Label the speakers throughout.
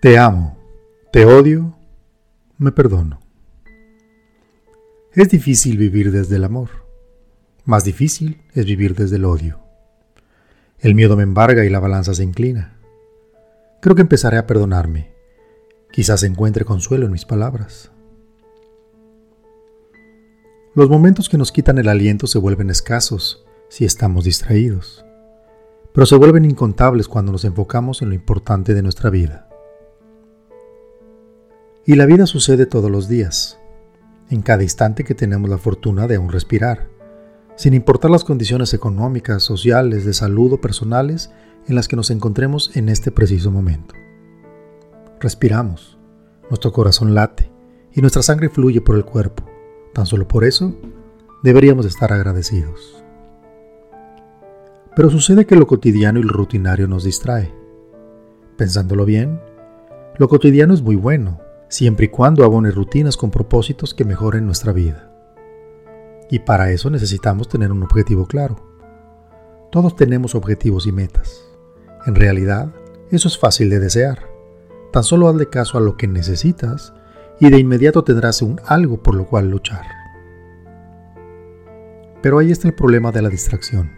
Speaker 1: Te amo, te odio, me perdono. Es difícil vivir desde el amor. Más difícil es vivir desde el odio. El miedo me embarga y la balanza se inclina. Creo que empezaré a perdonarme. Quizás encuentre consuelo en mis palabras. Los momentos que nos quitan el aliento se vuelven escasos si estamos distraídos, pero se vuelven incontables cuando nos enfocamos en lo importante de nuestra vida. Y la vida sucede todos los días, en cada instante que tenemos la fortuna de aún respirar, sin importar las condiciones económicas, sociales, de salud o personales en las que nos encontremos en este preciso momento. Respiramos, nuestro corazón late y nuestra sangre fluye por el cuerpo. Tan solo por eso deberíamos estar agradecidos. Pero sucede que lo cotidiano y lo rutinario nos distrae. Pensándolo bien, lo cotidiano es muy bueno, siempre y cuando abone rutinas con propósitos que mejoren nuestra vida. Y para eso necesitamos tener un objetivo claro. Todos tenemos objetivos y metas. En realidad, eso es fácil de desear. Tan solo hazle caso a lo que necesitas y de inmediato tendrás un algo por lo cual luchar. Pero ahí está el problema de la distracción.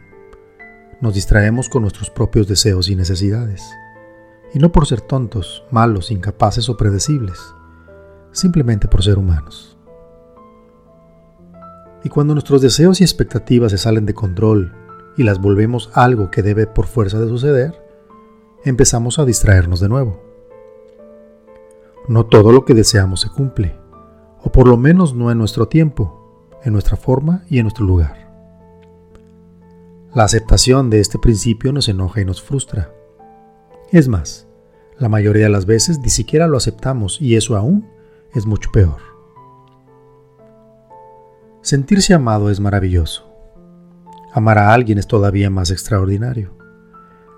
Speaker 1: Nos distraemos con nuestros propios deseos y necesidades. Y no por ser tontos, malos, incapaces o predecibles, simplemente por ser humanos. Y cuando nuestros deseos y expectativas se salen de control y las volvemos algo que debe por fuerza de suceder, empezamos a distraernos de nuevo. No todo lo que deseamos se cumple, o por lo menos no en nuestro tiempo, en nuestra forma y en nuestro lugar. La aceptación de este principio nos enoja y nos frustra. Es más, la mayoría de las veces ni siquiera lo aceptamos y eso aún es mucho peor. Sentirse amado es maravilloso. Amar a alguien es todavía más extraordinario.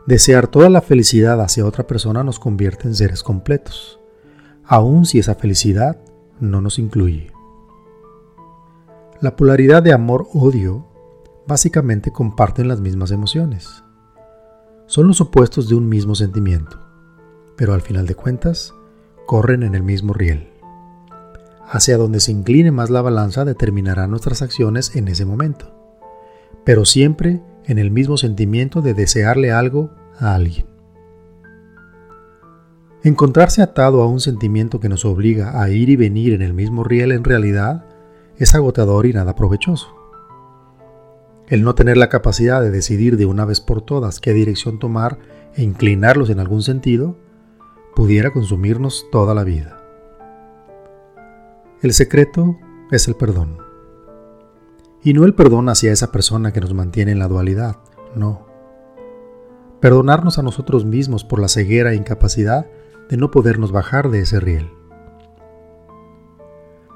Speaker 1: Desear toda la felicidad hacia otra persona nos convierte en seres completos, aun si esa felicidad no nos incluye. La polaridad de amor-odio básicamente comparten las mismas emociones. Son los opuestos de un mismo sentimiento, pero al final de cuentas corren en el mismo riel hacia donde se incline más la balanza determinará nuestras acciones en ese momento, pero siempre en el mismo sentimiento de desearle algo a alguien. Encontrarse atado a un sentimiento que nos obliga a ir y venir en el mismo riel en realidad es agotador y nada provechoso. El no tener la capacidad de decidir de una vez por todas qué dirección tomar e inclinarlos en algún sentido, pudiera consumirnos toda la vida. El secreto es el perdón. Y no el perdón hacia esa persona que nos mantiene en la dualidad, no. Perdonarnos a nosotros mismos por la ceguera e incapacidad de no podernos bajar de ese riel.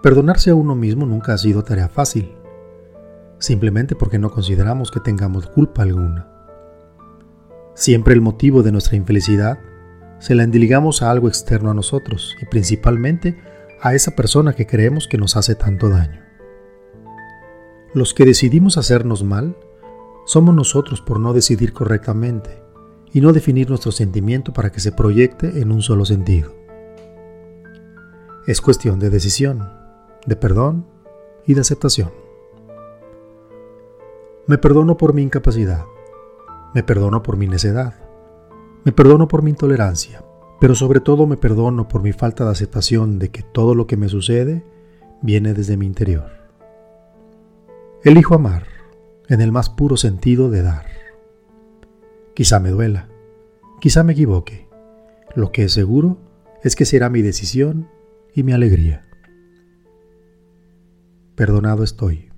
Speaker 1: Perdonarse a uno mismo nunca ha sido tarea fácil, simplemente porque no consideramos que tengamos culpa alguna. Siempre el motivo de nuestra infelicidad se la endiligamos a algo externo a nosotros y principalmente a esa persona que creemos que nos hace tanto daño. Los que decidimos hacernos mal somos nosotros por no decidir correctamente y no definir nuestro sentimiento para que se proyecte en un solo sentido. Es cuestión de decisión, de perdón y de aceptación. Me perdono por mi incapacidad, me perdono por mi necedad, me perdono por mi intolerancia, pero sobre todo me perdono por mi falta de aceptación de que todo lo que me sucede viene desde mi interior. Elijo amar en el más puro sentido de dar. Quizá me duela, quizá me equivoque. Lo que es seguro es que será mi decisión y mi alegría. Perdonado estoy.